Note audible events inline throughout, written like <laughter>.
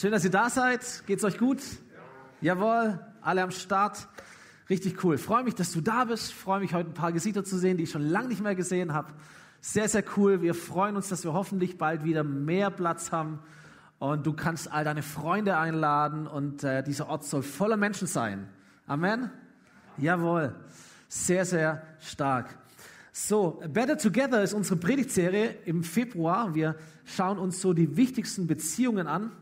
Schön, dass ihr da seid. Geht's euch gut? Ja. Jawohl, alle am Start. Richtig cool. Freue mich, dass du da bist. Freue mich, heute ein paar Gesichter zu sehen, die ich schon lange nicht mehr gesehen habe. Sehr, sehr cool. Wir freuen uns, dass wir hoffentlich bald wieder mehr Platz haben. Und du kannst all deine Freunde einladen und äh, dieser Ort soll voller Menschen sein. Amen? Jawohl. Sehr, sehr stark. So, Better Together ist unsere Predigtserie im Februar. Wir schauen uns so die wichtigsten Beziehungen an.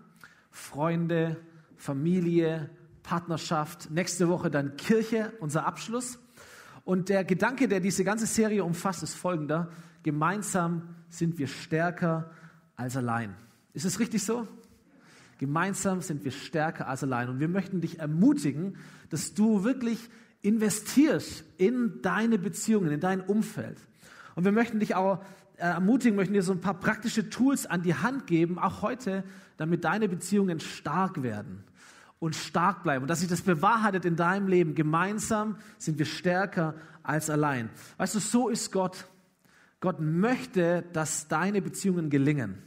Freunde, Familie, Partnerschaft. Nächste Woche dann Kirche, unser Abschluss. Und der Gedanke, der diese ganze Serie umfasst, ist folgender. Gemeinsam sind wir stärker als allein. Ist es richtig so? Gemeinsam sind wir stärker als allein. Und wir möchten dich ermutigen, dass du wirklich investierst in deine Beziehungen, in dein Umfeld. Und wir möchten dich auch ermutigen, möchten dir so ein paar praktische Tools an die Hand geben, auch heute, damit deine Beziehungen stark werden und stark bleiben und dass sich das bewahrheitet in deinem Leben. Gemeinsam sind wir stärker als allein. Weißt du, so ist Gott. Gott möchte, dass deine Beziehungen gelingen.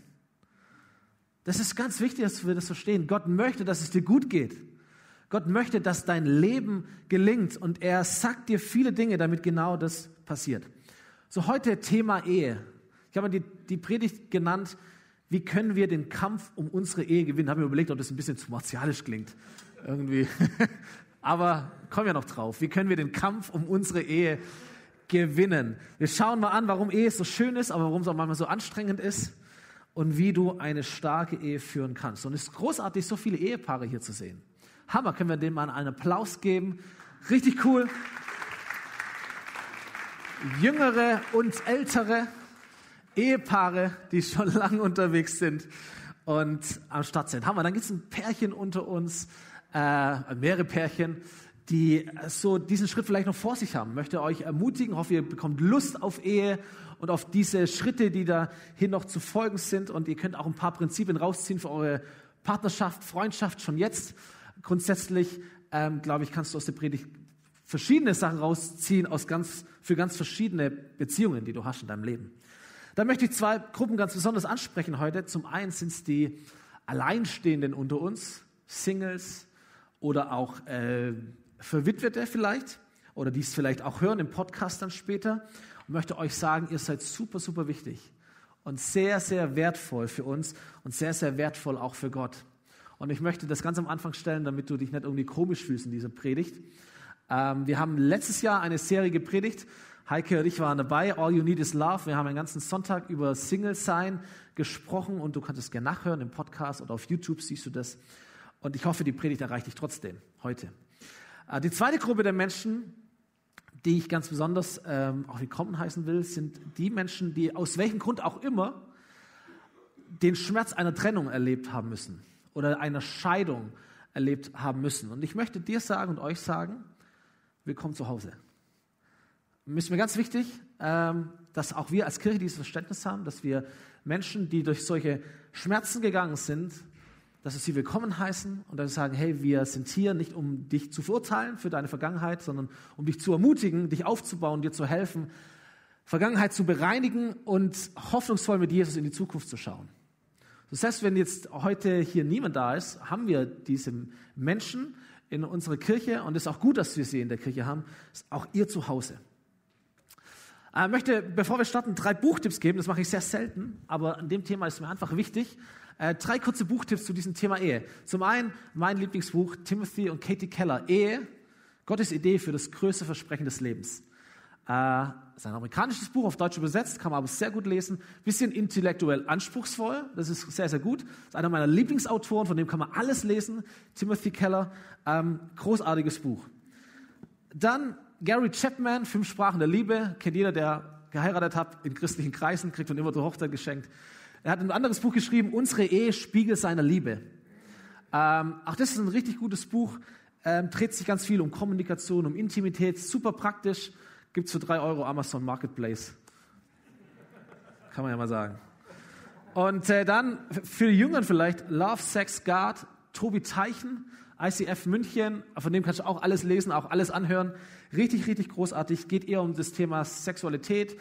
Das ist ganz wichtig, dass wir das verstehen. Gott möchte, dass es dir gut geht. Gott möchte, dass dein Leben gelingt und er sagt dir viele Dinge, damit genau das passiert. So heute Thema Ehe. Ich habe die, die Predigt genannt, wie können wir den Kampf um unsere Ehe gewinnen? Habe mir überlegt, ob das ein bisschen zu martialisch klingt. Irgendwie. <laughs> Aber kommen wir noch drauf. Wie können wir den Kampf um unsere Ehe gewinnen? Wir schauen mal an, warum Ehe so schön ist, aber warum es auch manchmal so anstrengend ist und wie du eine starke Ehe führen kannst. Und es ist großartig, so viele Ehepaare hier zu sehen. Hammer, können wir denen mal einen Applaus geben. Richtig cool. Jüngere und ältere Ehepaare, die schon <laughs> lange unterwegs sind und am Start sind. Hammer, dann gibt es ein Pärchen unter uns, äh, mehrere Pärchen, die so diesen Schritt vielleicht noch vor sich haben. Möchte euch ermutigen, hoffe, ihr bekommt Lust auf Ehe und auf diese Schritte, die dahin noch zu folgen sind. Und ihr könnt auch ein paar Prinzipien rausziehen für eure Partnerschaft, Freundschaft schon jetzt grundsätzlich, ähm, glaube ich, kannst du aus der Predigt verschiedene Sachen rausziehen aus ganz, für ganz verschiedene Beziehungen, die du hast in deinem Leben. Da möchte ich zwei Gruppen ganz besonders ansprechen heute. Zum einen sind es die Alleinstehenden unter uns, Singles oder auch äh, Verwitwete vielleicht oder die es vielleicht auch hören im Podcast dann später und möchte euch sagen, ihr seid super, super wichtig und sehr, sehr wertvoll für uns und sehr, sehr wertvoll auch für Gott. Und ich möchte das ganz am Anfang stellen, damit du dich nicht irgendwie komisch fühlst in dieser Predigt. Ähm, wir haben letztes Jahr eine Serie gepredigt. Heike und ich waren dabei. All You Need Is Love. Wir haben einen ganzen Sonntag über Single Sein gesprochen und du kannst es gerne nachhören im Podcast oder auf YouTube siehst du das. Und ich hoffe, die Predigt erreicht dich trotzdem heute. Äh, die zweite Gruppe der Menschen, die ich ganz besonders ähm, auch willkommen heißen will, sind die Menschen, die aus welchem Grund auch immer den Schmerz einer Trennung erlebt haben müssen oder einer Scheidung erlebt haben müssen. Und ich möchte dir sagen und euch sagen, willkommen zu Hause. Ist mir ganz wichtig, ähm, dass auch wir als Kirche dieses Verständnis haben, dass wir Menschen, die durch solche Schmerzen gegangen sind, dass wir sie willkommen heißen und dass wir sagen, hey, wir sind hier nicht, um dich zu verurteilen für deine Vergangenheit, sondern um dich zu ermutigen, dich aufzubauen, dir zu helfen, Vergangenheit zu bereinigen und hoffnungsvoll mit Jesus in die Zukunft zu schauen. Das heißt, wenn jetzt heute hier niemand da ist, haben wir diese Menschen in unserer Kirche und es ist auch gut, dass wir sie in der Kirche haben, ist auch ihr Zuhause. Ich äh, möchte, bevor wir starten, drei Buchtipps geben. Das mache ich sehr selten, aber an dem Thema ist mir einfach wichtig. Äh, drei kurze Buchtipps zu diesem Thema Ehe. Zum einen mein Lieblingsbuch Timothy und Katie Keller, Ehe, Gottes Idee für das größte Versprechen des Lebens. Äh, ist ein amerikanisches Buch, auf Deutsch übersetzt, kann man aber sehr gut lesen. Bisschen intellektuell anspruchsvoll, das ist sehr, sehr gut. ist einer meiner Lieblingsautoren, von dem kann man alles lesen. Timothy Keller, ähm, großartiges Buch. Dann Gary Chapman, Fünf Sprachen der Liebe, kennt jeder, der geheiratet hat in christlichen Kreisen, kriegt man immer zur Hochzeit geschenkt. Er hat ein anderes Buch geschrieben, Unsere Ehe, Spiegel seiner Liebe. Ähm, auch das ist ein richtig gutes Buch, ähm, dreht sich ganz viel um Kommunikation, um Intimität, super praktisch Gibt es für drei Euro Amazon Marketplace. Kann man ja mal sagen. Und äh, dann für die Jüngeren vielleicht Love, Sex, God, Tobi Teichen, ICF München, von dem kannst du auch alles lesen, auch alles anhören. Richtig, richtig großartig. Geht eher um das Thema Sexualität,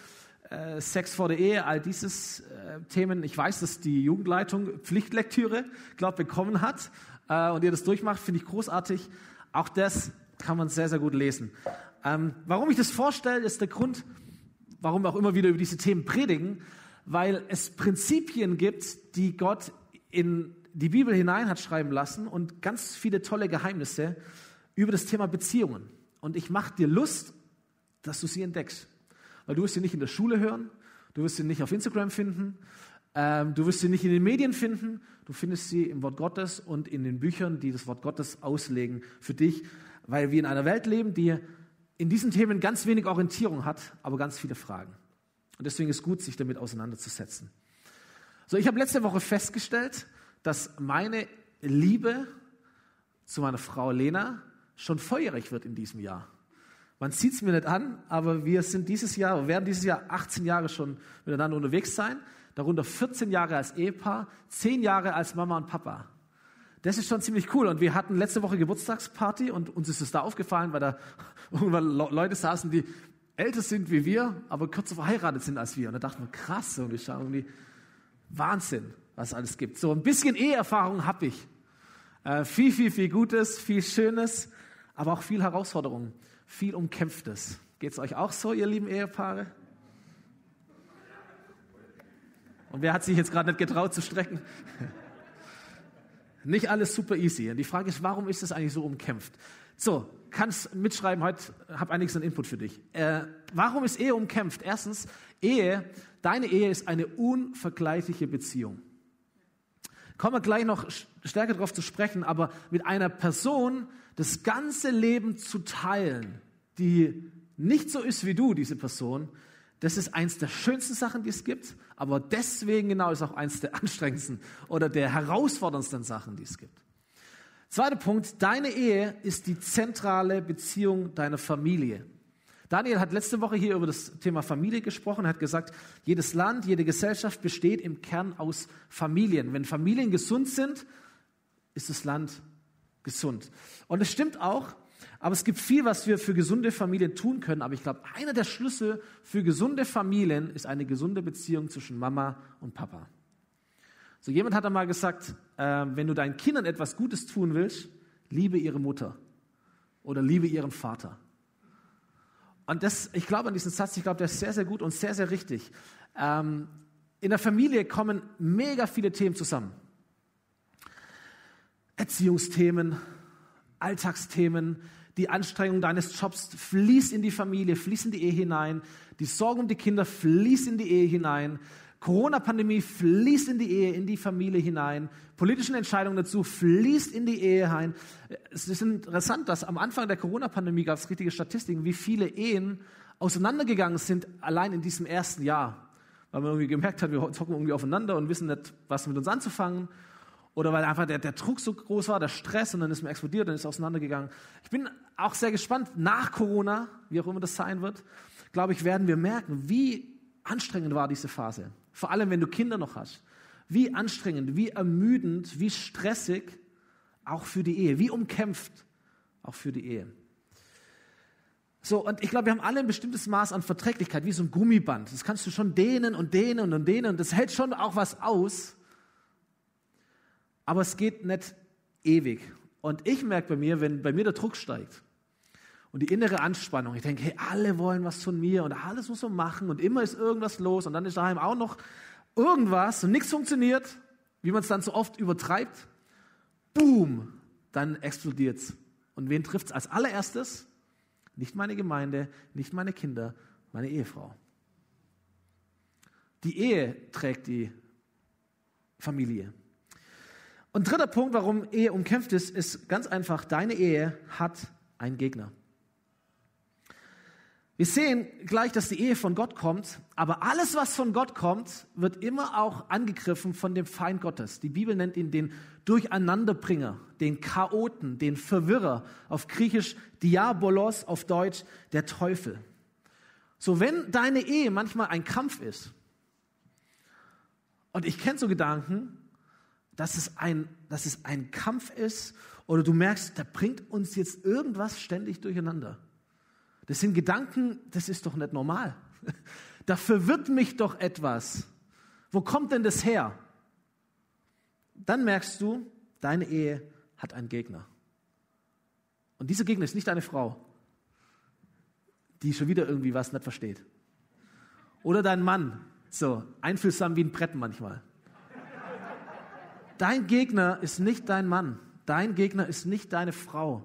äh, Sex vor der Ehe, all dieses äh, Themen. Ich weiß, dass die Jugendleitung Pflichtlektüre, glaube bekommen hat äh, und ihr das durchmacht, finde ich großartig. Auch das kann man sehr, sehr gut lesen. Ähm, warum ich das vorstelle, ist der Grund, warum wir auch immer wieder über diese Themen predigen, weil es Prinzipien gibt, die Gott in die Bibel hinein hat schreiben lassen und ganz viele tolle Geheimnisse über das Thema Beziehungen. Und ich mache dir Lust, dass du sie entdeckst. Weil du wirst sie nicht in der Schule hören, du wirst sie nicht auf Instagram finden, ähm, du wirst sie nicht in den Medien finden, du findest sie im Wort Gottes und in den Büchern, die das Wort Gottes auslegen für dich, weil wir in einer Welt leben, die in diesen Themen ganz wenig Orientierung hat, aber ganz viele Fragen. Und deswegen ist gut, sich damit auseinanderzusetzen. So, ich habe letzte Woche festgestellt, dass meine Liebe zu meiner Frau Lena schon feurig wird in diesem Jahr. Man sieht es mir nicht an, aber wir sind dieses Jahr, werden dieses Jahr 18 Jahre schon miteinander unterwegs sein, darunter 14 Jahre als Ehepaar, 10 Jahre als Mama und Papa. Das ist schon ziemlich cool. Und wir hatten letzte Woche Geburtstagsparty und uns ist es da aufgefallen, weil da <laughs> irgendwann Leute saßen, die älter sind wie wir, aber kürzer verheiratet sind als wir. Und da dachten wir, krass, wir schauen irgendwie Wahnsinn, was es alles gibt. So ein bisschen Eheerfahrung habe ich. Äh, viel, viel, viel Gutes, viel Schönes, aber auch viel Herausforderungen, viel Umkämpftes. Geht es euch auch so, ihr lieben Ehepaare? Und wer hat sich jetzt gerade nicht getraut zu strecken? Nicht alles super easy. Und die Frage ist, warum ist das eigentlich so umkämpft? So, kannst mitschreiben, heute habe einiges an Input für dich. Äh, warum ist Ehe umkämpft? Erstens, Ehe, deine Ehe ist eine unvergleichliche Beziehung. Kommen wir gleich noch stärker darauf zu sprechen, aber mit einer Person das ganze Leben zu teilen, die nicht so ist wie du, diese Person, das ist eins der schönsten Sachen, die es gibt, aber deswegen genau ist auch eins der <laughs> anstrengendsten oder der herausforderndsten Sachen, die es gibt. Zweiter Punkt, deine Ehe ist die zentrale Beziehung deiner Familie. Daniel hat letzte Woche hier über das Thema Familie gesprochen, hat gesagt, jedes Land, jede Gesellschaft besteht im Kern aus Familien. Wenn Familien gesund sind, ist das Land gesund. Und es stimmt auch, aber es gibt viel, was wir für gesunde Familien tun können. Aber ich glaube, einer der Schlüssel für gesunde Familien ist eine gesunde Beziehung zwischen Mama und Papa. So jemand hat einmal gesagt, äh, wenn du deinen Kindern etwas Gutes tun willst, liebe ihre Mutter oder liebe ihren Vater. Und das, ich glaube an diesen Satz, ich glaube, der ist sehr, sehr gut und sehr, sehr richtig. Ähm, in der Familie kommen mega viele Themen zusammen. Erziehungsthemen, Alltagsthemen, die Anstrengung deines Jobs fließt in die Familie, fließt in die Ehe hinein, die Sorge um die Kinder fließt in die Ehe hinein, Corona-Pandemie fließt in die Ehe, in die Familie hinein, politischen Entscheidungen dazu fließt in die Ehe hinein. Es ist interessant, dass am Anfang der Corona-Pandemie gab es richtige Statistiken, wie viele Ehen auseinandergegangen sind, allein in diesem ersten Jahr. Weil man irgendwie gemerkt hat, wir zocken irgendwie aufeinander und wissen nicht, was mit uns anzufangen oder weil einfach der, der Druck so groß war, der Stress und dann ist man explodiert, dann ist auseinandergegangen. Ich bin auch sehr gespannt, nach Corona, wie auch immer das sein wird, glaube ich, werden wir merken, wie anstrengend war diese Phase. Vor allem, wenn du Kinder noch hast. Wie anstrengend, wie ermüdend, wie stressig, auch für die Ehe, wie umkämpft, auch für die Ehe. So, und ich glaube, wir haben alle ein bestimmtes Maß an Verträglichkeit, wie so ein Gummiband. Das kannst du schon dehnen und dehnen und dehnen und das hält schon auch was aus. Aber es geht nicht ewig. Und ich merke bei mir, wenn bei mir der Druck steigt und die innere Anspannung, ich denke, hey, alle wollen was von mir und alles muss man machen und immer ist irgendwas los und dann ist daheim auch noch irgendwas und nichts funktioniert, wie man es dann so oft übertreibt, boom, dann explodiert es. Und wen trifft es als allererstes? Nicht meine Gemeinde, nicht meine Kinder, meine Ehefrau. Die Ehe trägt die Familie. Und dritter Punkt, warum Ehe umkämpft ist, ist ganz einfach, deine Ehe hat einen Gegner. Wir sehen gleich, dass die Ehe von Gott kommt, aber alles, was von Gott kommt, wird immer auch angegriffen von dem Feind Gottes. Die Bibel nennt ihn den Durcheinanderbringer, den Chaoten, den Verwirrer, auf Griechisch Diabolos, auf Deutsch der Teufel. So, wenn deine Ehe manchmal ein Kampf ist, und ich kenne so Gedanken, dass es, ein, dass es ein Kampf ist oder du merkst, da bringt uns jetzt irgendwas ständig durcheinander. Das sind Gedanken, das ist doch nicht normal. <laughs> da verwirrt mich doch etwas. Wo kommt denn das her? Dann merkst du, deine Ehe hat einen Gegner. Und dieser Gegner ist nicht deine Frau, die schon wieder irgendwie was nicht versteht. Oder dein Mann, so einfühlsam wie ein Brett manchmal. Dein Gegner ist nicht dein Mann. Dein Gegner ist nicht deine Frau.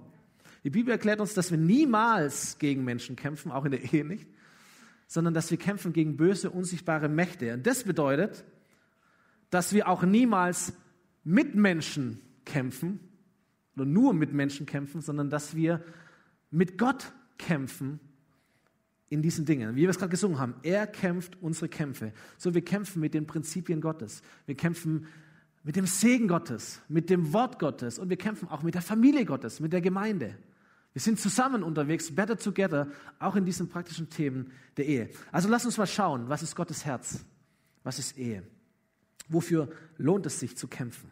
Die Bibel erklärt uns, dass wir niemals gegen Menschen kämpfen, auch in der Ehe nicht, sondern dass wir kämpfen gegen böse, unsichtbare Mächte. Und das bedeutet, dass wir auch niemals mit Menschen kämpfen oder nur mit Menschen kämpfen, sondern dass wir mit Gott kämpfen in diesen Dingen. Wie wir es gerade gesungen haben, er kämpft unsere Kämpfe. So, wir kämpfen mit den Prinzipien Gottes. Wir kämpfen mit dem Segen Gottes, mit dem Wort Gottes und wir kämpfen auch mit der Familie Gottes, mit der Gemeinde. Wir sind zusammen unterwegs, better together, auch in diesen praktischen Themen der Ehe. Also lass uns mal schauen, was ist Gottes Herz? Was ist Ehe? Wofür lohnt es sich zu kämpfen?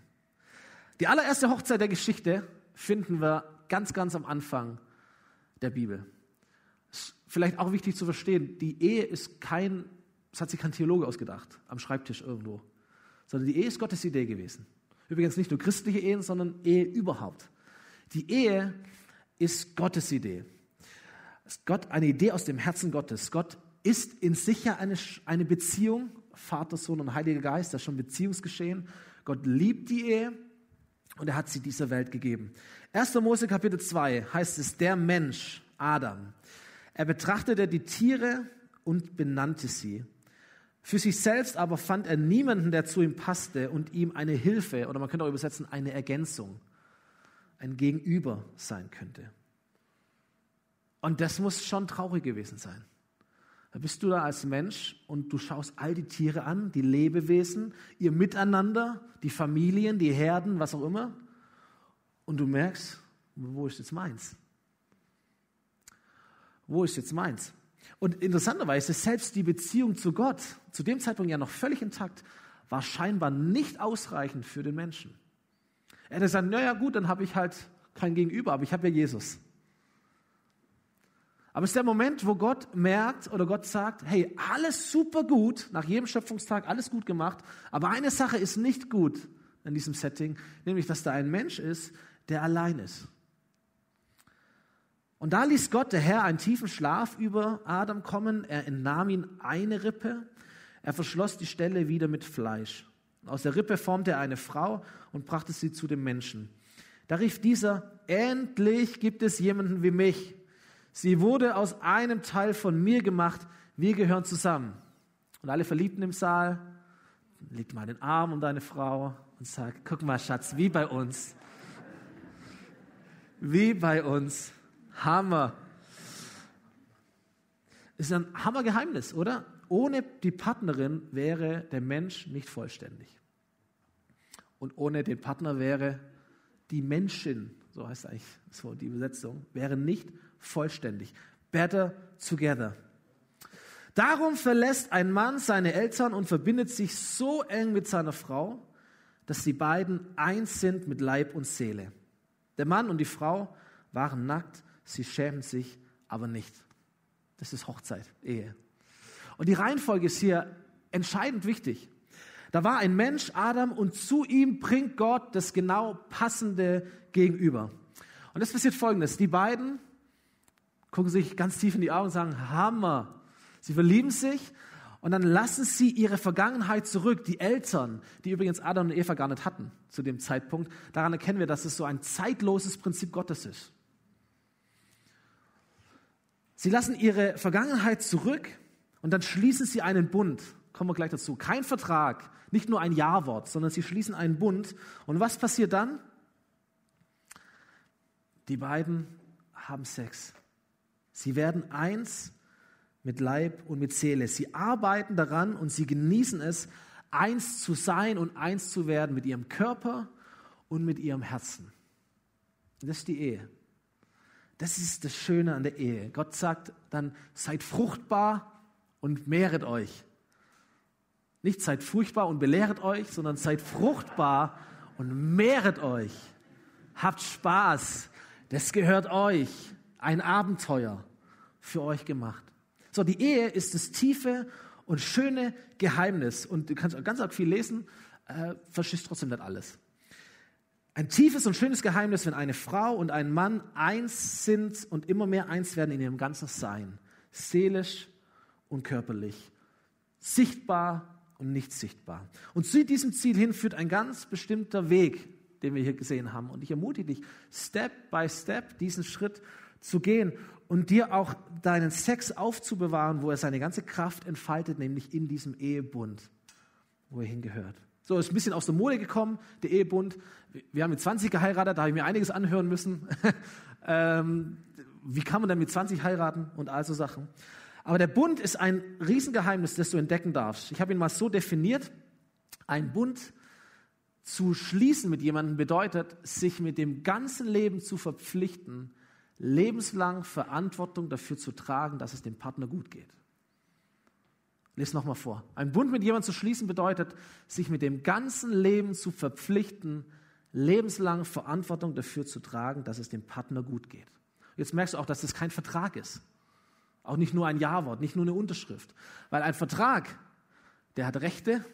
Die allererste Hochzeit der Geschichte finden wir ganz, ganz am Anfang der Bibel. Ist vielleicht auch wichtig zu verstehen, die Ehe ist kein, das hat sich kein Theologe ausgedacht, am Schreibtisch irgendwo sondern die Ehe ist Gottes Idee gewesen. Übrigens nicht nur christliche Ehen, sondern Ehe überhaupt. Die Ehe ist Gottes Idee. Ist Gott eine Idee aus dem Herzen Gottes. Gott ist in sich ja eine, eine Beziehung, Vater, Sohn und Heiliger Geist, das ist schon Beziehungsgeschehen. Gott liebt die Ehe und er hat sie dieser Welt gegeben. 1. Mose Kapitel 2 heißt es, der Mensch, Adam, er betrachtete die Tiere und benannte sie. Für sich selbst aber fand er niemanden, der zu ihm passte und ihm eine Hilfe oder man könnte auch übersetzen, eine Ergänzung, ein Gegenüber sein könnte. Und das muss schon traurig gewesen sein. Da bist du da als Mensch und du schaust all die Tiere an, die Lebewesen, ihr Miteinander, die Familien, die Herden, was auch immer. Und du merkst, wo ist jetzt meins? Wo ist jetzt meins? Und interessanterweise, selbst die Beziehung zu Gott, zu dem Zeitpunkt ja noch völlig intakt, war scheinbar nicht ausreichend für den Menschen. Er hätte gesagt, naja gut, dann habe ich halt kein Gegenüber, aber ich habe ja Jesus. Aber es ist der Moment, wo Gott merkt oder Gott sagt, hey, alles super gut, nach jedem Schöpfungstag alles gut gemacht, aber eine Sache ist nicht gut in diesem Setting, nämlich, dass da ein Mensch ist, der allein ist. Und da ließ Gott, der Herr, einen tiefen Schlaf über Adam kommen. Er entnahm ihm eine Rippe. Er verschloss die Stelle wieder mit Fleisch. Aus der Rippe formte er eine Frau und brachte sie zu dem Menschen. Da rief dieser, endlich gibt es jemanden wie mich. Sie wurde aus einem Teil von mir gemacht. Wir gehören zusammen. Und alle Verliebten im Saal, legt mal den Arm um deine Frau und sagt, guck mal, Schatz, wie bei uns. Wie bei uns. Hammer. Ist ein Hammergeheimnis, oder? Ohne die Partnerin wäre der Mensch nicht vollständig. Und ohne den Partner wäre die Menschin, so heißt eigentlich so die Übersetzung, wäre nicht vollständig. Better together. Darum verlässt ein Mann seine Eltern und verbindet sich so eng mit seiner Frau, dass die beiden eins sind mit Leib und Seele. Der Mann und die Frau waren nackt sie schämen sich aber nicht. Das ist Hochzeit, Ehe. Und die Reihenfolge ist hier entscheidend wichtig. Da war ein Mensch, Adam, und zu ihm bringt Gott das genau passende Gegenüber. Und es passiert folgendes. Die beiden gucken sich ganz tief in die Augen und sagen, Hammer. Sie verlieben sich und dann lassen sie ihre Vergangenheit zurück. Die Eltern, die übrigens Adam und Eva gar nicht hatten zu dem Zeitpunkt, daran erkennen wir, dass es so ein zeitloses Prinzip Gottes ist. Sie lassen ihre Vergangenheit zurück und dann schließen sie einen Bund. Kommen wir gleich dazu. Kein Vertrag, nicht nur ein Ja-Wort, sondern sie schließen einen Bund. Und was passiert dann? Die beiden haben Sex. Sie werden eins mit Leib und mit Seele. Sie arbeiten daran und sie genießen es, eins zu sein und eins zu werden mit ihrem Körper und mit ihrem Herzen. Das ist die Ehe. Das ist das Schöne an der Ehe. Gott sagt dann, seid fruchtbar und mehret euch. Nicht seid furchtbar und belehret euch, sondern seid fruchtbar und mehret euch. Habt Spaß. Das gehört euch. Ein Abenteuer für euch gemacht. So, die Ehe ist das tiefe und schöne Geheimnis. Und du kannst ganz arg viel lesen, äh, verstehst trotzdem nicht alles. Ein tiefes und schönes Geheimnis, wenn eine Frau und ein Mann eins sind und immer mehr eins werden in ihrem ganzen Sein, seelisch und körperlich, sichtbar und nicht sichtbar. Und zu diesem Ziel hin führt ein ganz bestimmter Weg, den wir hier gesehen haben. Und ich ermutige dich, Step by Step diesen Schritt zu gehen und dir auch deinen Sex aufzubewahren, wo er seine ganze Kraft entfaltet, nämlich in diesem Ehebund, wo er hingehört. So, ist ein bisschen aus der Mode gekommen, der Ehebund. Wir haben mit 20 geheiratet, da habe ich mir einiges anhören müssen. <laughs> ähm, wie kann man denn mit 20 heiraten und all so Sachen. Aber der Bund ist ein Riesengeheimnis, das du entdecken darfst. Ich habe ihn mal so definiert. Ein Bund zu schließen mit jemandem bedeutet, sich mit dem ganzen Leben zu verpflichten, lebenslang Verantwortung dafür zu tragen, dass es dem Partner gut geht. Lies nochmal vor. Ein Bund mit jemandem zu schließen bedeutet, sich mit dem ganzen Leben zu verpflichten, lebenslang Verantwortung dafür zu tragen, dass es dem Partner gut geht. Jetzt merkst du auch, dass das kein Vertrag ist. Auch nicht nur ein Ja-Wort, nicht nur eine Unterschrift. Weil ein Vertrag, der hat Rechte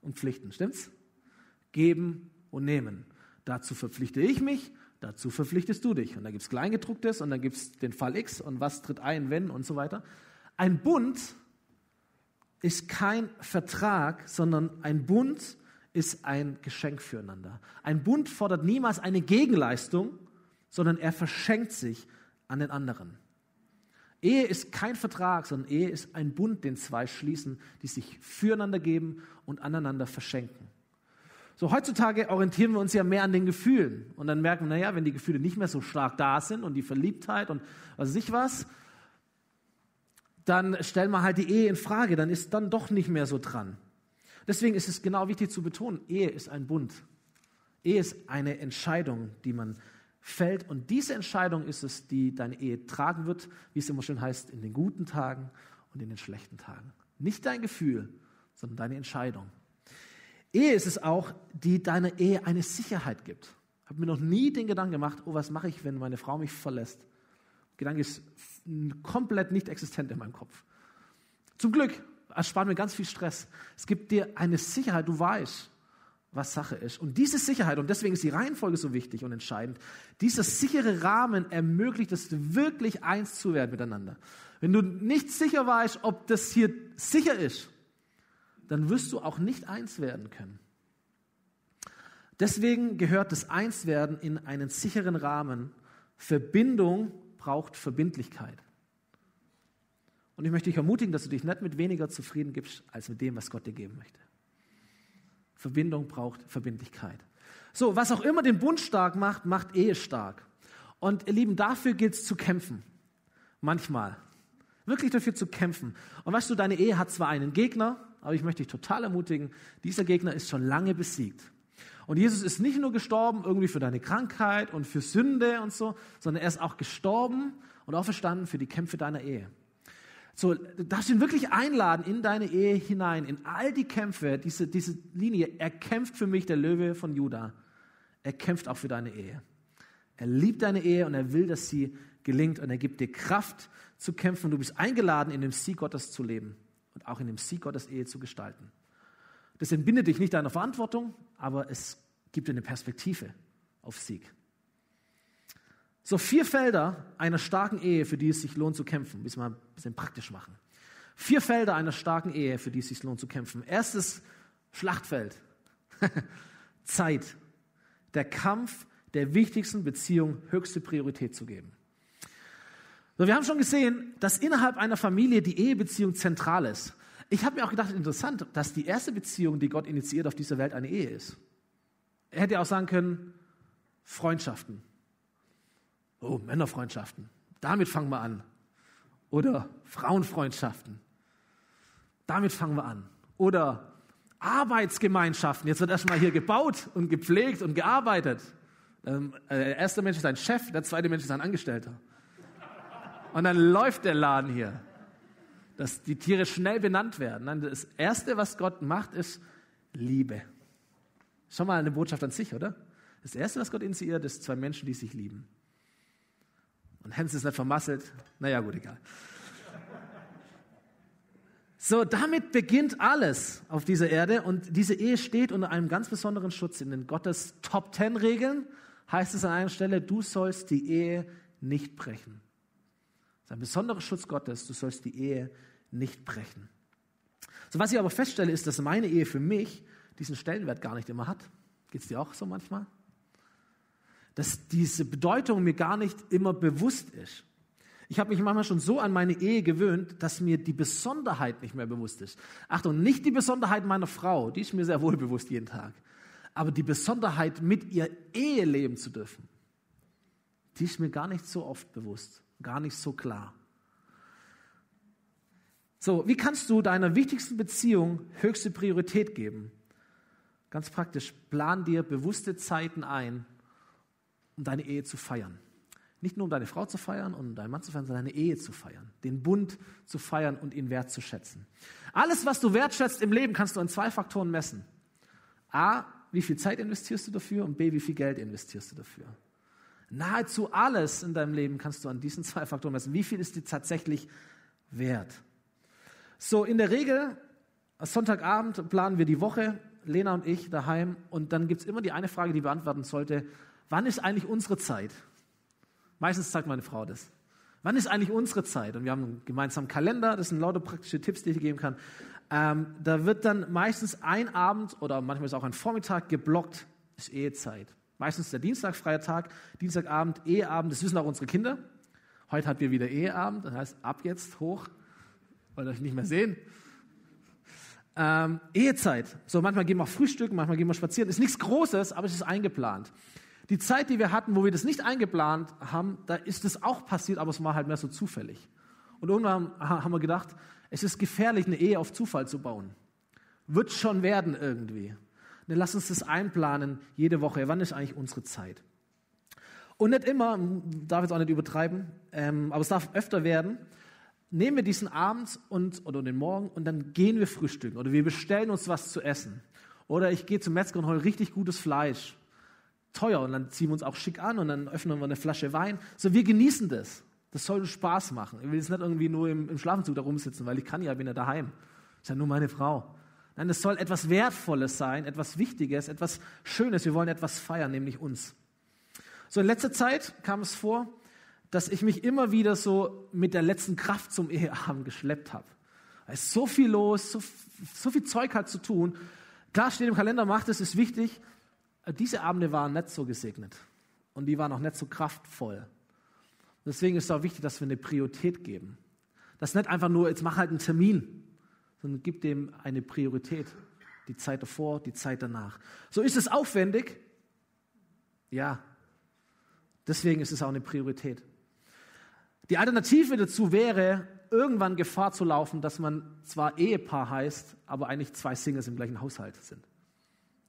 und Pflichten, stimmt's? Geben und nehmen. Dazu verpflichte ich mich, dazu verpflichtest du dich. Und da gibt es Kleingedrucktes und dann gibt es den Fall X und was tritt ein, wenn und so weiter. Ein Bund ist kein Vertrag, sondern ein Bund ist ein Geschenk füreinander. Ein Bund fordert niemals eine Gegenleistung, sondern er verschenkt sich an den anderen. Ehe ist kein Vertrag, sondern Ehe ist ein Bund, den zwei schließen, die sich füreinander geben und aneinander verschenken. So, heutzutage orientieren wir uns ja mehr an den Gefühlen. Und dann merken wir, naja, wenn die Gefühle nicht mehr so stark da sind und die Verliebtheit und was weiß ich was, dann stellen wir halt die Ehe in Frage, dann ist dann doch nicht mehr so dran. Deswegen ist es genau wichtig zu betonen, Ehe ist ein Bund. Ehe ist eine Entscheidung, die man fällt. Und diese Entscheidung ist es, die deine Ehe tragen wird, wie es immer schön heißt, in den guten Tagen und in den schlechten Tagen. Nicht dein Gefühl, sondern deine Entscheidung. Ehe ist es auch, die deiner Ehe eine Sicherheit gibt. Ich habe mir noch nie den Gedanken gemacht, oh, was mache ich, wenn meine Frau mich verlässt? Der Gedanke ist komplett nicht existent in meinem Kopf. Zum Glück erspart mir ganz viel Stress. Es gibt dir eine Sicherheit, du weißt, was Sache ist. Und diese Sicherheit, und deswegen ist die Reihenfolge so wichtig und entscheidend, dieser sichere Rahmen ermöglicht es wirklich eins zu werden miteinander. Wenn du nicht sicher weißt, ob das hier sicher ist, dann wirst du auch nicht eins werden können. Deswegen gehört das Einswerden in einen sicheren Rahmen. Verbindung braucht Verbindlichkeit. Und ich möchte dich ermutigen, dass du dich nicht mit weniger zufrieden gibst, als mit dem, was Gott dir geben möchte. Verbindung braucht Verbindlichkeit. So, was auch immer den Bund stark macht, macht Ehe stark. Und ihr Lieben, dafür gilt es zu kämpfen. Manchmal. Wirklich dafür zu kämpfen. Und weißt du, deine Ehe hat zwar einen Gegner, aber ich möchte dich total ermutigen, dieser Gegner ist schon lange besiegt. Und Jesus ist nicht nur gestorben irgendwie für deine Krankheit und für Sünde und so, sondern er ist auch gestorben und auferstanden für die Kämpfe deiner Ehe. So, du darfst ihn wirklich einladen in deine Ehe hinein, in all die Kämpfe, diese, diese Linie. Er kämpft für mich, der Löwe von Juda. Er kämpft auch für deine Ehe. Er liebt deine Ehe und er will, dass sie gelingt und er gibt dir Kraft zu kämpfen. Du bist eingeladen, in dem Sieg Gottes zu leben und auch in dem Sieg Gottes Ehe zu gestalten. Das entbindet dich nicht deiner Verantwortung, aber es gibt dir eine Perspektive auf Sieg. So vier Felder einer starken Ehe, für die es sich lohnt zu kämpfen. Müssen wir ein bisschen praktisch machen. Vier Felder einer starken Ehe, für die es sich lohnt zu kämpfen. Erstes Schlachtfeld. <laughs> Zeit. Der Kampf der wichtigsten Beziehung höchste Priorität zu geben. So, wir haben schon gesehen, dass innerhalb einer Familie die Ehebeziehung zentral ist. Ich habe mir auch gedacht, interessant, dass die erste Beziehung, die Gott initiiert auf dieser Welt, eine Ehe ist. Er hätte auch sagen können, Freundschaften. Oh, Männerfreundschaften. Damit fangen wir an. Oder Frauenfreundschaften. Damit fangen wir an. Oder Arbeitsgemeinschaften. Jetzt wird erstmal hier gebaut und gepflegt und gearbeitet. Ähm, äh, der erste Mensch ist ein Chef, der zweite Mensch ist ein Angestellter. Und dann läuft der Laden hier, dass die Tiere schnell benannt werden. Das Erste, was Gott macht, ist Liebe. Schon mal eine Botschaft an sich, oder? Das Erste, was Gott initiiert, ist zwei Menschen, die sich lieben. Und Hans ist nicht vermasselt. Naja, gut, egal. So, damit beginnt alles auf dieser Erde und diese Ehe steht unter einem ganz besonderen Schutz. In den Gottes Top Ten Regeln heißt es an einer Stelle, du sollst die Ehe nicht brechen. Das ist ein besonderer Schutz Gottes, du sollst die Ehe nicht brechen. So, was ich aber feststelle, ist, dass meine Ehe für mich diesen Stellenwert gar nicht immer hat. Geht es dir auch so manchmal? Dass diese Bedeutung mir gar nicht immer bewusst ist. Ich habe mich manchmal schon so an meine Ehe gewöhnt, dass mir die Besonderheit nicht mehr bewusst ist. Achtung, nicht die Besonderheit meiner Frau, die ist mir sehr wohl bewusst jeden Tag. Aber die Besonderheit, mit ihr Ehe leben zu dürfen, die ist mir gar nicht so oft bewusst, gar nicht so klar. So, wie kannst du deiner wichtigsten Beziehung höchste Priorität geben? Ganz praktisch, plan dir bewusste Zeiten ein, um deine Ehe zu feiern. Nicht nur um deine Frau zu feiern und deinen Mann zu feiern, sondern deine Ehe zu feiern, den Bund zu feiern und ihn wertzuschätzen. Alles, was du wertschätzt im Leben, kannst du an zwei Faktoren messen. A, wie viel Zeit investierst du dafür und B, wie viel Geld investierst du dafür. Nahezu alles in deinem Leben kannst du an diesen <laughs> zwei Faktoren messen. Wie viel ist dir tatsächlich wert? So, in der Regel, Sonntagabend planen wir die Woche, Lena und ich daheim, und dann gibt es immer die eine Frage, die beantworten sollte, wann ist eigentlich unsere Zeit? Meistens sagt meine Frau das. Wann ist eigentlich unsere Zeit? Und wir haben einen gemeinsamen Kalender, das sind lauter praktische Tipps, die ich geben kann. Ähm, da wird dann meistens ein Abend oder manchmal ist auch ein Vormittag geblockt, ist Ehezeit. Meistens der Dienstag, freier Tag, Dienstagabend, Eheabend, das wissen auch unsere Kinder. Heute hatten wir wieder Eheabend, das heißt ab jetzt hoch, weil euch nicht mehr sehen. Ähm, Ehezeit. So, manchmal gehen wir frühstücken, manchmal gehen wir spazieren. Ist nichts Großes, aber es ist eingeplant. Die Zeit, die wir hatten, wo wir das nicht eingeplant haben, da ist es auch passiert, aber es war halt mehr so zufällig. Und irgendwann haben wir gedacht, es ist gefährlich, eine Ehe auf Zufall zu bauen. Wird schon werden irgendwie. Dann lass uns das einplanen, jede Woche. Wann ist eigentlich unsere Zeit? Und nicht immer, darf jetzt auch nicht übertreiben, ähm, aber es darf öfter werden, nehmen wir diesen Abend und, oder den Morgen und dann gehen wir frühstücken oder wir bestellen uns was zu essen. Oder ich gehe zum Metzger und hole richtig gutes Fleisch teuer und dann ziehen wir uns auch schick an und dann öffnen wir eine Flasche Wein. So, wir genießen das. Das soll Spaß machen. Ich will jetzt nicht irgendwie nur im, im Schlafenzug da rumsitzen, weil ich kann ja, bin ja daheim. Ist ja nur meine Frau. Nein, es soll etwas Wertvolles sein, etwas Wichtiges, etwas Schönes. Wir wollen etwas feiern, nämlich uns. So, in letzter Zeit kam es vor, dass ich mich immer wieder so mit der letzten Kraft zum Eheabend geschleppt habe. Da ist so viel los, so, so viel Zeug hat zu tun. Klar steht im Kalender, macht es, ist wichtig, diese Abende waren nicht so gesegnet und die waren auch nicht so kraftvoll. Deswegen ist es auch wichtig, dass wir eine Priorität geben. Das nicht einfach nur, jetzt mach halt einen Termin, sondern gib dem eine Priorität. Die Zeit davor, die Zeit danach. So ist es aufwendig? Ja. Deswegen ist es auch eine Priorität. Die Alternative dazu wäre, irgendwann Gefahr zu laufen, dass man zwar Ehepaar heißt, aber eigentlich zwei Singles im gleichen Haushalt sind.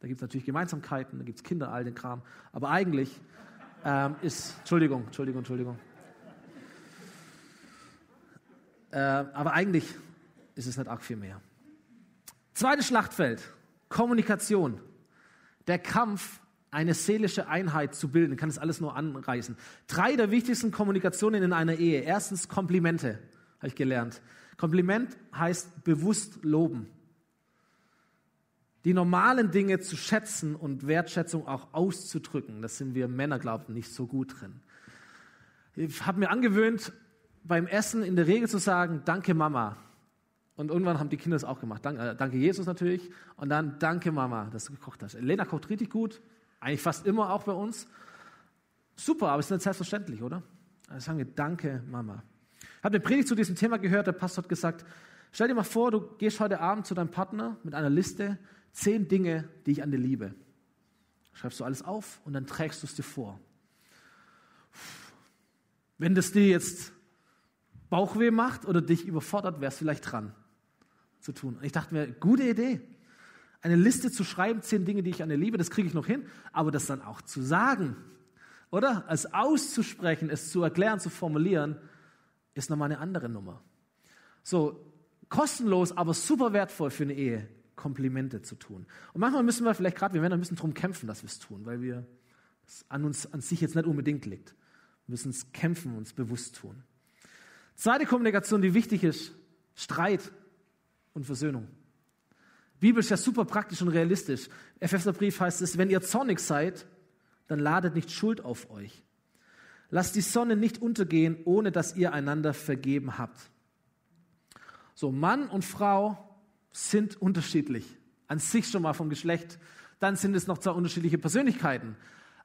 Da gibt es natürlich Gemeinsamkeiten, da gibt es Kinder, all den Kram. Aber eigentlich ähm, ist, Entschuldigung, Entschuldigung, Entschuldigung. Äh, aber eigentlich ist es nicht arg viel mehr. Zweites Schlachtfeld, Kommunikation. Der Kampf, eine seelische Einheit zu bilden, kann das alles nur anreißen. Drei der wichtigsten Kommunikationen in einer Ehe. Erstens Komplimente, habe ich gelernt. Kompliment heißt bewusst loben die normalen Dinge zu schätzen und Wertschätzung auch auszudrücken. Das sind wir Männer, glauben, nicht so gut drin. Ich habe mir angewöhnt, beim Essen in der Regel zu sagen, danke Mama. Und irgendwann haben die Kinder es auch gemacht. Danke, äh, danke Jesus natürlich. Und dann danke Mama, dass du gekocht hast. Lena kocht richtig gut. Eigentlich fast immer auch bei uns. Super, aber es ist nicht selbstverständlich, oder? Also sagen wir danke Mama. Ich habe eine Predigt zu diesem Thema gehört. Der Pastor hat gesagt, stell dir mal vor, du gehst heute Abend zu deinem Partner mit einer Liste Zehn Dinge, die ich an dir liebe. Schreibst du alles auf und dann trägst du es dir vor. Wenn das dir jetzt Bauchweh macht oder dich überfordert, wärst du vielleicht dran zu tun. Und ich dachte mir, gute Idee. Eine Liste zu schreiben, zehn Dinge, die ich an dir liebe, das kriege ich noch hin, aber das dann auch zu sagen, oder? Es auszusprechen, es zu erklären, zu formulieren, ist nochmal eine andere Nummer. So, kostenlos, aber super wertvoll für eine Ehe. Komplimente zu tun. Und manchmal müssen wir vielleicht gerade, wir Männer müssen darum kämpfen, dass wir es tun, weil wir es an uns an sich jetzt nicht unbedingt liegt. Wir müssen es kämpfen, uns bewusst tun. Zweite Kommunikation, die wichtig ist, Streit. und Versöhnung. Bibel ist ja super praktisch und realistisch. Epheserbrief heißt es, wenn ihr zornig seid, dann ladet nicht Schuld auf euch. Lasst die Sonne nicht untergehen, ohne dass ihr einander vergeben habt. So, Mann und Frau sind unterschiedlich. An sich schon mal vom Geschlecht. Dann sind es noch zwei unterschiedliche Persönlichkeiten.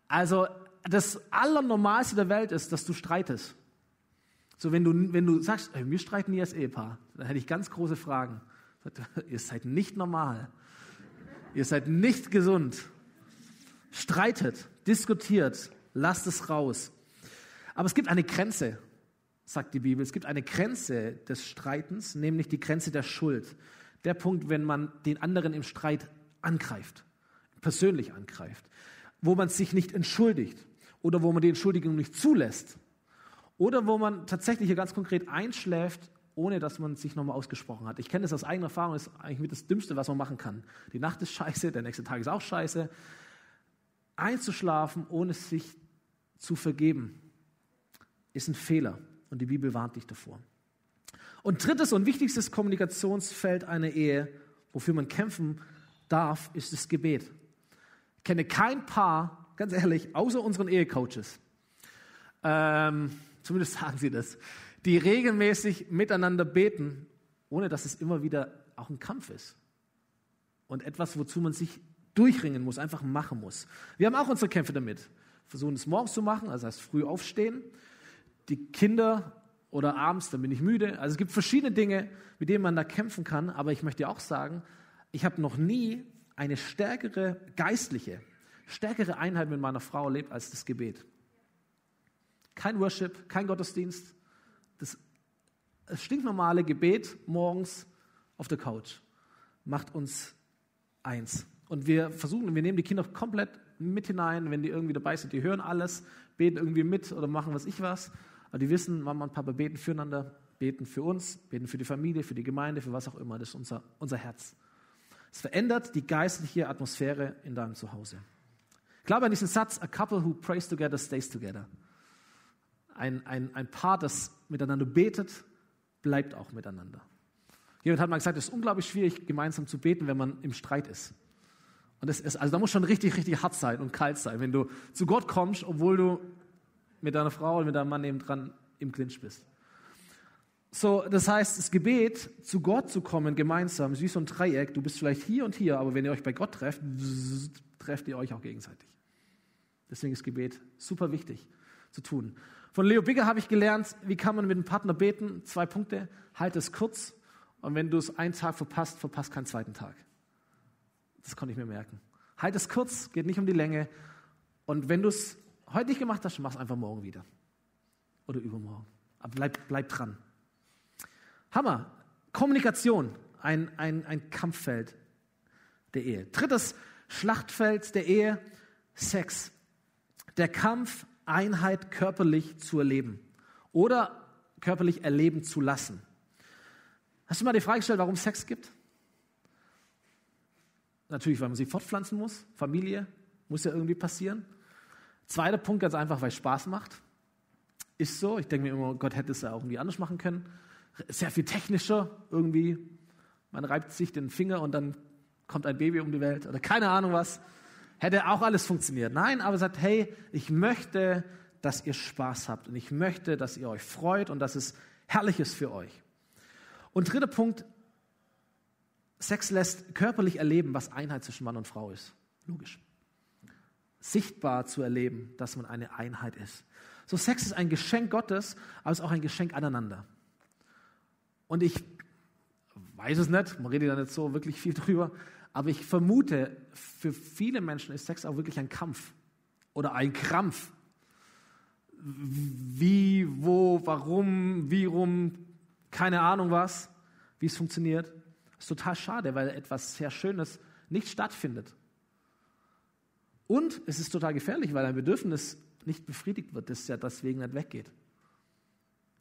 Also, das Allernormalste der Welt ist, dass du streitest. So, wenn du, wenn du sagst, ey, wir streiten nie als Ehepaar, dann hätte ich ganz große Fragen. <laughs> Ihr seid nicht normal. Ihr seid nicht gesund. Streitet, diskutiert, lasst es raus. Aber es gibt eine Grenze, sagt die Bibel. Es gibt eine Grenze des Streitens, nämlich die Grenze der Schuld. Der Punkt, wenn man den anderen im Streit angreift, persönlich angreift, wo man sich nicht entschuldigt oder wo man die Entschuldigung nicht zulässt oder wo man tatsächlich hier ganz konkret einschläft ohne dass man sich nochmal ausgesprochen hat. Ich kenne das aus eigener Erfahrung, das ist eigentlich mit das Dümmste, was man machen kann. Die Nacht ist scheiße, der nächste Tag ist auch scheiße. Einzuschlafen, ohne sich zu vergeben, ist ein Fehler und die Bibel warnt dich davor. Und drittes und wichtigstes Kommunikationsfeld einer Ehe, wofür man kämpfen darf, ist das Gebet. Ich kenne kein Paar, ganz ehrlich, außer unseren Ehecoaches. Ähm, zumindest <laughs> sagen sie das die regelmäßig miteinander beten, ohne dass es immer wieder auch ein Kampf ist. Und etwas, wozu man sich durchringen muss, einfach machen muss. Wir haben auch unsere Kämpfe damit. Versuchen es morgens zu machen, also heißt früh aufstehen. Die Kinder oder abends, dann bin ich müde. Also es gibt verschiedene Dinge, mit denen man da kämpfen kann. Aber ich möchte auch sagen, ich habe noch nie eine stärkere geistliche, stärkere Einheit mit meiner Frau erlebt als das Gebet. Kein Worship, kein Gottesdienst, das, das stinknormale Gebet morgens auf der Couch macht uns eins. Und wir versuchen, wir nehmen die Kinder komplett mit hinein, wenn die irgendwie dabei sind. Die hören alles, beten irgendwie mit oder machen was ich was. Aber die wissen, Mama und Papa beten füreinander, beten für uns, beten für die Familie, für die Gemeinde, für was auch immer. Das ist unser, unser Herz. Es verändert die geistliche Atmosphäre in deinem Zuhause. Ich glaube an diesen Satz, a couple who prays together stays together ein, ein, ein Paar, das miteinander betet, bleibt auch miteinander. Jemand hat mal gesagt, es ist unglaublich schwierig, gemeinsam zu beten, wenn man im Streit ist. Und das ist, also da muss schon richtig, richtig hart sein und kalt sein, wenn du zu Gott kommst, obwohl du mit deiner Frau und mit deinem Mann nebendran im Clinch bist. So, das heißt, das Gebet, zu Gott zu kommen gemeinsam, ist wie so ein Dreieck. Du bist vielleicht hier und hier, aber wenn ihr euch bei Gott trefft, trefft ihr euch auch gegenseitig. Deswegen ist Gebet super wichtig zu tun. Von Leo Bigger habe ich gelernt, wie kann man mit einem Partner beten. Zwei Punkte. Halt es kurz. Und wenn du es einen Tag verpasst, verpasst keinen zweiten Tag. Das konnte ich mir merken. Halt es kurz, geht nicht um die Länge. Und wenn du es heute nicht gemacht hast, mach es einfach morgen wieder. Oder übermorgen. Aber bleib, bleib dran. Hammer. Kommunikation. Ein, ein, ein Kampffeld der Ehe. Drittes Schlachtfeld der Ehe. Sex. Der Kampf Einheit körperlich zu erleben oder körperlich erleben zu lassen. Hast du mal die Frage gestellt, warum Sex gibt? Natürlich, weil man sich fortpflanzen muss. Familie muss ja irgendwie passieren. Zweiter Punkt, ganz einfach, weil es Spaß macht. Ist so. Ich denke mir immer, Gott hätte es ja irgendwie anders machen können. Sehr viel technischer irgendwie. Man reibt sich den Finger und dann kommt ein Baby um die Welt oder keine Ahnung was. Hätte auch alles funktioniert. Nein, aber sagt, hey, ich möchte, dass ihr Spaß habt und ich möchte, dass ihr euch freut und dass es herrlich ist für euch. Und dritter Punkt, Sex lässt körperlich erleben, was Einheit zwischen Mann und Frau ist. Logisch. Sichtbar zu erleben, dass man eine Einheit ist. So, Sex ist ein Geschenk Gottes, aber es ist auch ein Geschenk aneinander. Und ich weiß es nicht, man redet da nicht so wirklich viel <laughs> drüber, aber ich vermute, für viele Menschen ist Sex auch wirklich ein Kampf oder ein Krampf. Wie, wo, warum, wie rum, keine Ahnung was, wie es funktioniert. Das ist total schade, weil etwas sehr Schönes nicht stattfindet. Und es ist total gefährlich, weil ein Bedürfnis nicht befriedigt wird, das ja deswegen nicht weggeht,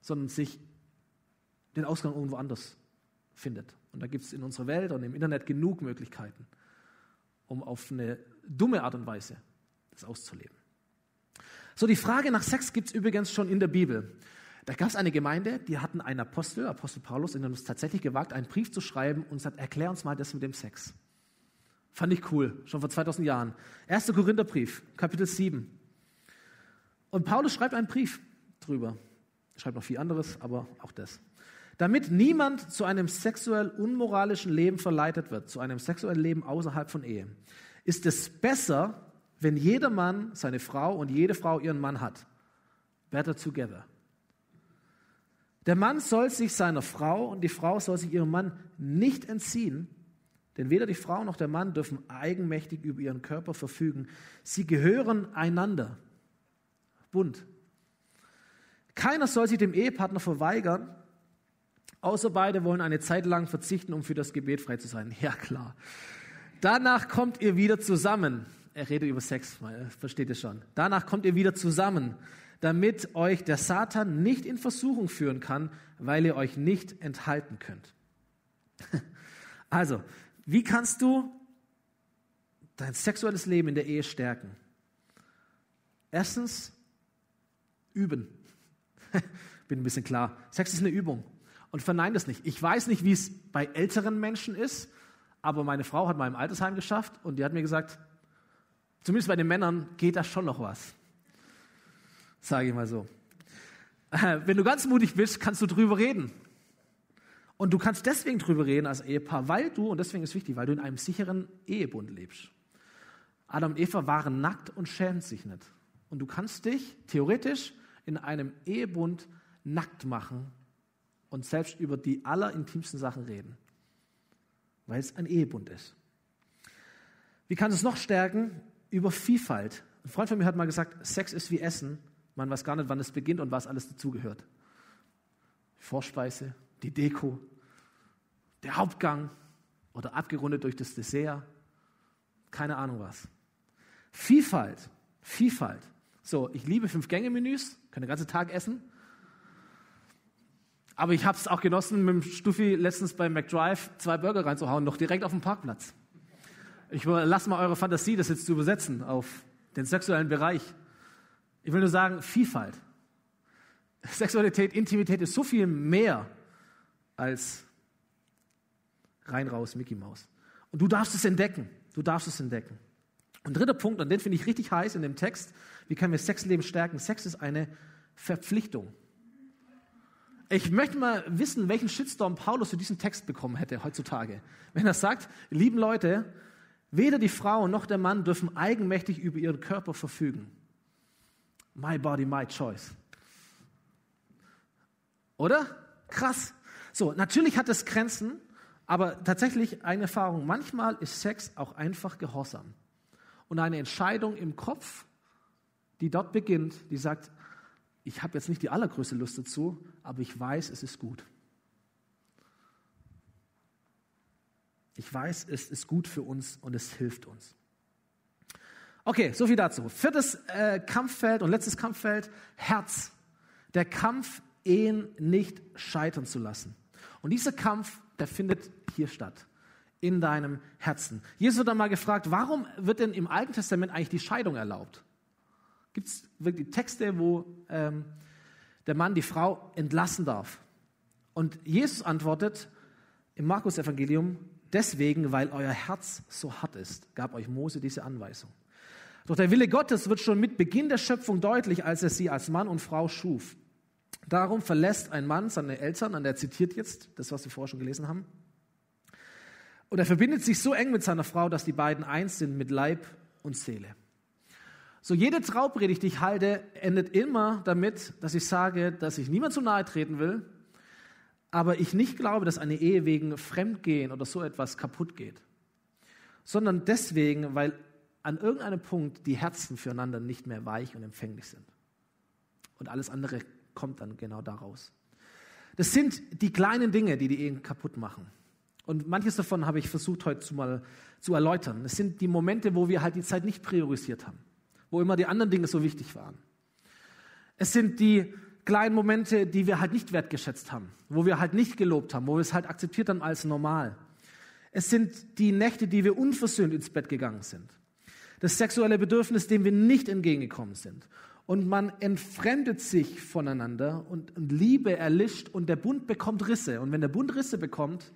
sondern sich den Ausgang irgendwo anders findet. Und da gibt es in unserer Welt und im Internet genug Möglichkeiten, um auf eine dumme Art und Weise das auszuleben. So, die Frage nach Sex gibt es übrigens schon in der Bibel. Da gab es eine Gemeinde, die hatten einen Apostel, Apostel Paulus, in dem es tatsächlich gewagt, einen Brief zu schreiben und sagt, erklär uns mal das mit dem Sex. Fand ich cool, schon vor 2000 Jahren. 1. Korintherbrief, Kapitel 7. Und Paulus schreibt einen Brief drüber. Er schreibt noch viel anderes, aber auch das. Damit niemand zu einem sexuell unmoralischen Leben verleitet wird, zu einem sexuellen Leben außerhalb von Ehe, ist es besser, wenn jeder Mann seine Frau und jede Frau ihren Mann hat. Better together. Der Mann soll sich seiner Frau und die Frau soll sich ihrem Mann nicht entziehen, denn weder die Frau noch der Mann dürfen eigenmächtig über ihren Körper verfügen. Sie gehören einander. Bund. Keiner soll sich dem Ehepartner verweigern, außer beide wollen eine Zeit lang verzichten, um für das Gebet frei zu sein. <laughs> Ja, klar. Danach kommt ihr wieder zusammen. Er redet über Sex, versteht ihr schon. Danach kommt ihr wieder zusammen damit euch der Satan nicht in Versuchung führen kann, weil ihr euch nicht enthalten könnt. <laughs> Also, wie kannst du dein sexuelles Leben in der Ehe stärken? Erstens, üben. <laughs> Bin ein bisschen klar. Sex ist eine Übung. Und vernein das nicht. Ich weiß nicht, wie es bei älteren Menschen ist, aber meine Frau hat mal im Altersheim geschafft und die hat mir gesagt, zumindest bei den Männern geht da schon noch was sage ich mal so. <laughs> Wenn du ganz mutig bist, kannst du drüber reden. Und du kannst deswegen drüber reden als Ehepaar, weil du, und deswegen ist wichtig, weil du in einem sicheren Ehebund lebst. Adam und Eva waren nackt und schämen sich nicht. Und du kannst dich theoretisch in einem Ehebund nackt machen und selbst über die allerintimsten Sachen reden, weil es ein Ehebund ist. Wie kannst du es noch stärken? Über Vielfalt. Ein Freund von mir hat mal gesagt, Sex ist wie Essen. Man weiß gar nicht, wann es beginnt und was alles dazugehört. Vorspeise, die Deko, der Hauptgang oder abgerundet durch das Dessert. Keine Ahnung was. Vielfalt, Vielfalt. So, ich liebe Fünf-Gänge-Menüs, kann den ganzen Tag essen. Aber ich habe es auch genossen, mit dem Stuffi letztens beim McDrive zwei Burger reinzuhauen, noch direkt auf dem Parkplatz. Ich lasse mal eure Fantasie, das jetzt zu übersetzen auf den sexuellen Bereich. Ich will nur sagen, Vielfalt. Sexualität, Intimität ist so viel mehr als rein raus Mickey Maus. Und du darfst es entdecken. Du darfst es entdecken. Und dritter Punkt, und den finde ich richtig heiß in dem Text, wie können wir Sexleben stärken? Sex ist eine Verpflichtung. Ich möchte mal wissen, welchen Shitstorm Paulus für diesen Text bekommen hätte heutzutage. Wenn er sagt, lieben Leute, weder die Frau noch der Mann dürfen eigenmächtig über ihren Körper verfügen. My body, my choice. Oder? Krass. So, natürlich hat es Grenzen, aber tatsächlich eine Erfahrung. Manchmal ist Sex auch einfach Gehorsam. Und eine Entscheidung im Kopf, die dort beginnt, die sagt, ich habe jetzt nicht die allergrößte Lust dazu, aber ich weiß, es ist gut. Ich weiß, es ist gut für uns und es hilft uns. Okay, so viel dazu. Viertes äh, Kampffeld und letztes Kampffeld, Herz. Der Kampf, Ehen nicht scheitern zu lassen. Und dieser Kampf, der findet hier statt, in deinem Herzen. Jesus wird dann mal gefragt, warum wird denn im Alten Testament eigentlich die Scheidung erlaubt? Gibt es wirklich Texte, wo ähm, der Mann die Frau entlassen darf? Und Jesus antwortet im Markus-Evangelium, deswegen, weil euer Herz so hart ist, gab euch Mose diese Anweisung. Doch der Wille Gottes wird schon mit Beginn der Schöpfung deutlich, als er sie als Mann und Frau schuf. Darum verlässt ein Mann seine Eltern, und er zitiert jetzt das, was wir vorher schon gelesen haben, und er verbindet sich so eng mit seiner Frau, dass die beiden eins sind mit Leib und Seele. So jede Traupredigt, die ich halte, endet immer damit, dass ich sage, dass ich niemand zu nahe treten will, aber ich nicht glaube, dass eine Ehe wegen Fremdgehen oder so etwas kaputt geht, sondern deswegen, weil an irgendeinem Punkt die Herzen füreinander nicht mehr weich und empfänglich sind. Und alles andere kommt dann genau daraus. Das sind die kleinen Dinge, die die Ehen kaputt machen. Und manches davon habe ich versucht heute mal zu erläutern. Es sind die Momente, wo wir halt die Zeit nicht priorisiert haben, wo immer die anderen Dinge so wichtig waren. Es sind die kleinen Momente, die wir halt nicht wertgeschätzt haben, wo wir halt nicht gelobt haben, wo wir es halt akzeptiert haben als normal. Es sind die Nächte, die wir unversöhnt ins Bett gegangen sind das sexuelle Bedürfnis, dem wir nicht entgegengekommen sind. Und man entfremdet sich voneinander und, und Liebe erlischt und der Bund bekommt Risse. Und wenn der Bund Risse bekommt,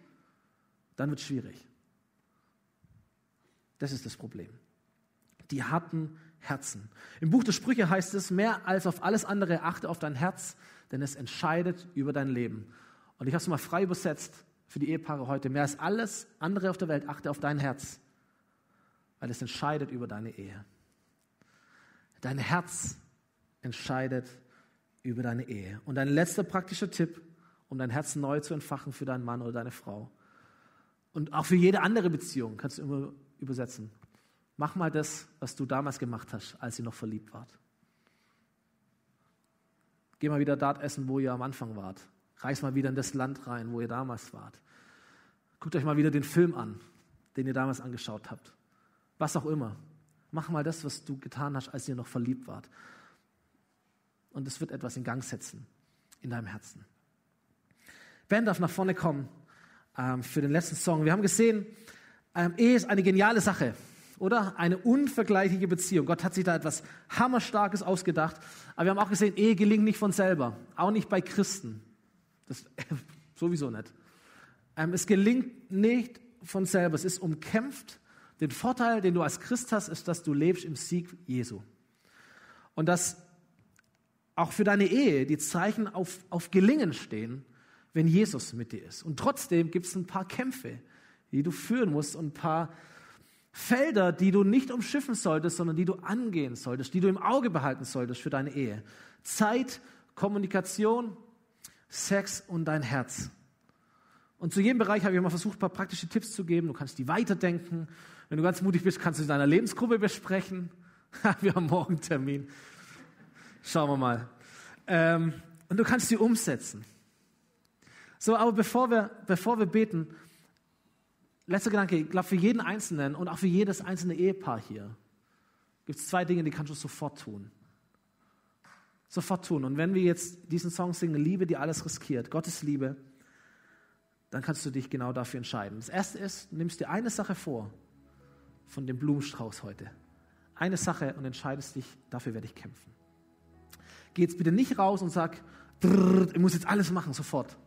dann wird es schwierig. Das ist das Problem. Die harten Herzen. Im Buch der Sprüche heißt es, mehr als auf alles andere achte auf dein Herz, denn es entscheidet über dein Leben. Und ich habe es mal frei übersetzt für die Ehepaare heute. Mehr als alles andere auf der Welt achte auf dein Herz, weil es entscheidet über deine Ehe. Dein Herz entscheidet über deine Ehe. Und ein letzter praktischer Tipp, um dein Herz neu zu entfachen für deinen Mann oder deine Frau. Und auch für jede andere Beziehung kannst du immer übersetzen. Mach mal das, was du damals gemacht hast, als ihr noch verliebt wart. Geh mal wieder dort essen, wo ihr am Anfang wart. Reis mal wieder in das Land rein, wo ihr damals wart. Guckt euch mal wieder den Film an, den ihr damals angeschaut habt. Was auch immer. Mach mal das, was du getan hast, als ihr noch verliebt wart. Und es wird etwas in Gang setzen in deinem Herzen. Ben darf nach vorne kommen ähm, für den letzten Song. Wir haben gesehen, ähm, Ehe ist eine geniale Sache oder? Eine unvergleichliche Beziehung. Gott hat sich da etwas Hammerstarkes ausgedacht. Aber wir haben auch gesehen, Ehe gelingt nicht von selber. Auch nicht bei Christen. Das <laughs> sowieso nicht. Ähm, es gelingt nicht von selber. Es ist umkämpft. Den Vorteil, den du als Christ hast, ist, dass du lebst im Sieg Jesu. Und dass auch für deine Ehe die Zeichen auf, auf Gelingen stehen, wenn Jesus mit dir ist. Und trotzdem gibt es ein paar Kämpfe, die du führen musst und ein paar Felder, die du nicht umschiffen solltest, sondern die du angehen solltest, die du im Auge behalten solltest für deine Ehe. Zeit, Kommunikation, Sex und dein Herz. Und zu jedem Bereich habe ich mal versucht, ein paar praktische Tipps zu geben. Du kannst die weiterdenken. Wenn du ganz mutig bist, kannst du in deiner Lebensgruppe besprechen. <laughs> wir haben morgen Termin. Schauen wir mal. Ähm, und du kannst sie umsetzen. So, aber bevor wir, bevor wir beten, letzter Gedanke, ich glaube, für jeden Einzelnen und auch für jedes einzelne Ehepaar hier gibt es zwei Dinge, die kannst du sofort tun. Sofort tun. Und wenn wir jetzt diesen Song singen, Liebe, die alles riskiert, Gottes Liebe, dann kannst du dich genau dafür entscheiden. Das erste ist, du nimmst dir eine Sache vor von dem Blumenstrauß heute. Eine Sache und entscheidest dich, dafür werde ich kämpfen. Geh jetzt bitte nicht raus und sag, ich muss jetzt alles machen, sofort.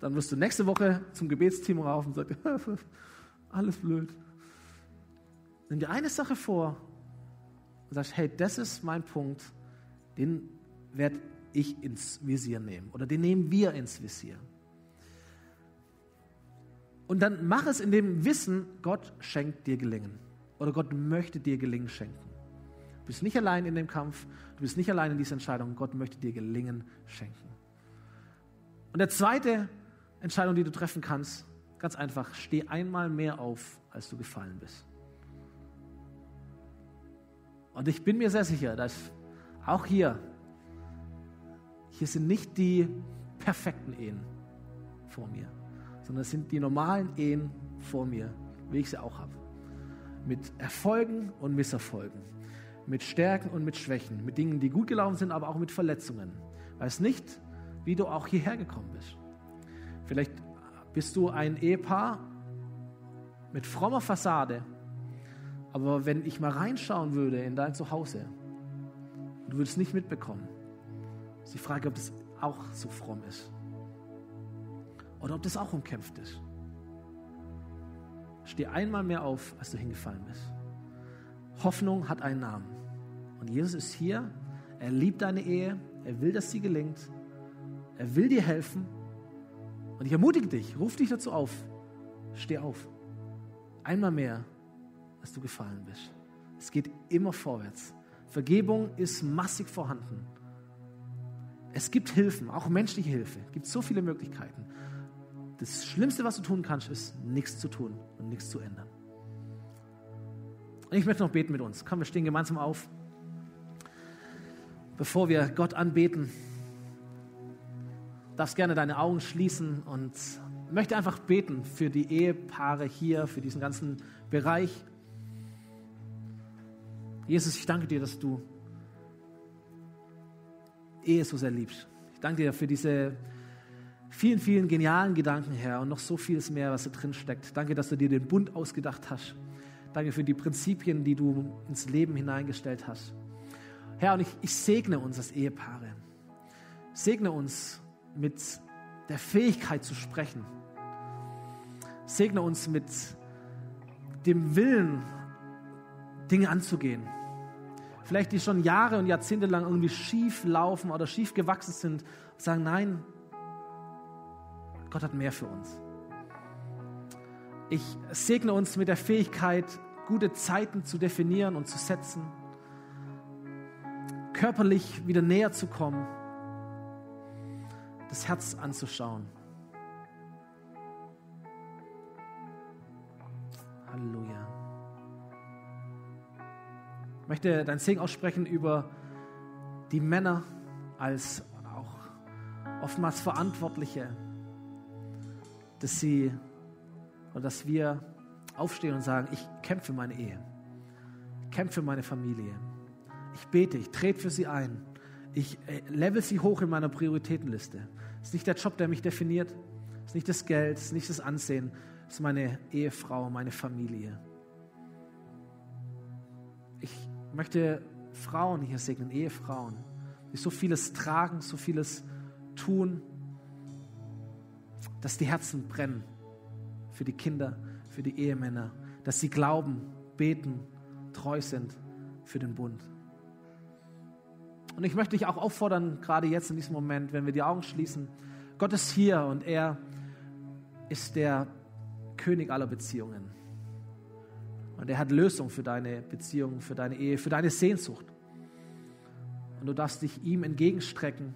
Dann wirst du nächste Woche zum Gebetsteam rauf und sagst, <laughs> alles blöd. Nimm dir eine Sache vor und sagst, hey, das ist mein Punkt, den werde ich ins Visier nehmen oder den nehmen wir ins Visier. Und dann mach es in dem Wissen, Gott schenkt dir Gelingen oder Gott möchte dir Gelingen schenken. Du bist nicht allein in dem Kampf, du bist nicht allein in dieser Entscheidung, Gott möchte dir Gelingen schenken. Und der zweite Entscheidung, die du treffen kannst, ganz einfach, steh einmal mehr auf, als du gefallen bist. Und ich bin mir sehr sicher, dass auch hier, hier sind nicht die perfekten Ehen vor mir, sondern es sind die normalen Ehen vor mir, wie ich sie auch habe. Mit Erfolgen und Misserfolgen, mit Stärken und mit Schwächen, mit Dingen, die gut gelaufen sind, aber auch mit Verletzungen. Weiß nicht, wie du auch hierher gekommen bist. Vielleicht bist du ein Ehepaar mit frommer Fassade, aber wenn ich mal reinschauen würde in dein Zuhause, du würdest nicht mitbekommen. ist die Frage, ob das auch so fromm ist. Oder ob das auch umkämpft ist. Steh einmal mehr auf, als du hingefallen bist. Hoffnung hat einen Namen. Und Jesus ist hier. Er liebt deine Ehe. Er will, dass sie gelingt. Er will dir helfen. Und ich ermutige dich, ruf dich dazu auf, steh auf. Einmal mehr, als du gefallen bist. Es geht immer vorwärts. Vergebung ist massig vorhanden. Es gibt Hilfen, auch menschliche Hilfe. Es gibt so viele Möglichkeiten. Das Schlimmste, was du tun kannst, ist, nichts zu tun und nichts zu ändern. Und ich möchte noch beten mit uns. Komm, wir stehen gemeinsam auf. Bevor wir Gott anbeten, darfst gerne deine Augen schließen und möchte einfach beten für die Ehepaare hier, für diesen ganzen Bereich. Jesus, ich danke dir, dass du Ehe so sehr liebst. Ich danke dir für diese vielen, vielen genialen Gedanken, Herr, und noch so vieles mehr, was da drin steckt. Danke, dass du dir den Bund ausgedacht hast. Danke für die Prinzipien, die du ins Leben hineingestellt hast. Herr, und ich, ich segne uns als Ehepaare. Segne uns mit der Fähigkeit zu sprechen. Segne uns mit dem Willen, Dinge anzugehen. Vielleicht die schon Jahre und Jahrzehnte lang irgendwie schief laufen oder schief gewachsen sind sagen, nein, Gott hat mehr für uns. Ich segne uns mit der Fähigkeit, gute Zeiten zu definieren und zu setzen, körperlich wieder näher zu kommen, das Herz anzuschauen. Halleluja. Ich möchte dein Segen aussprechen über die Männer als auch oftmals Verantwortliche, dass sie oder dass wir aufstehen und sagen, ich kämpfe meine Ehe, ich kämpfe meine Familie, ich bete, ich trete für sie ein, ich äh, level sie hoch in meiner Prioritätenliste. Es ist nicht der Job, der mich definiert, es ist nicht das Geld, es ist nicht das Ansehen, es ist meine Ehefrau, meine Familie. Ich möchte Frauen hier segnen, Ehefrauen, die so vieles tragen, so vieles tun, dass die Herzen brennen für die Kinder, für die Ehemänner, dass sie glauben, beten, treu sind für den Bund. Und ich möchte dich auch auffordern, gerade jetzt in diesem Moment, wenn wir die Augen schließen, Gott ist hier und er ist der König aller Beziehungen. Und er hat Lösung für deine Beziehung, für deine Ehe, für deine Sehnsucht. Und du darfst dich ihm entgegenstrecken,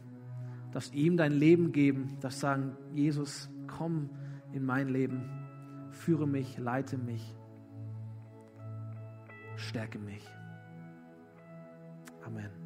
darfst ihm dein Leben geben, darfst sagen, Jesus, komm in mein Leben führe mich, leite mich, stärke mich. Amen.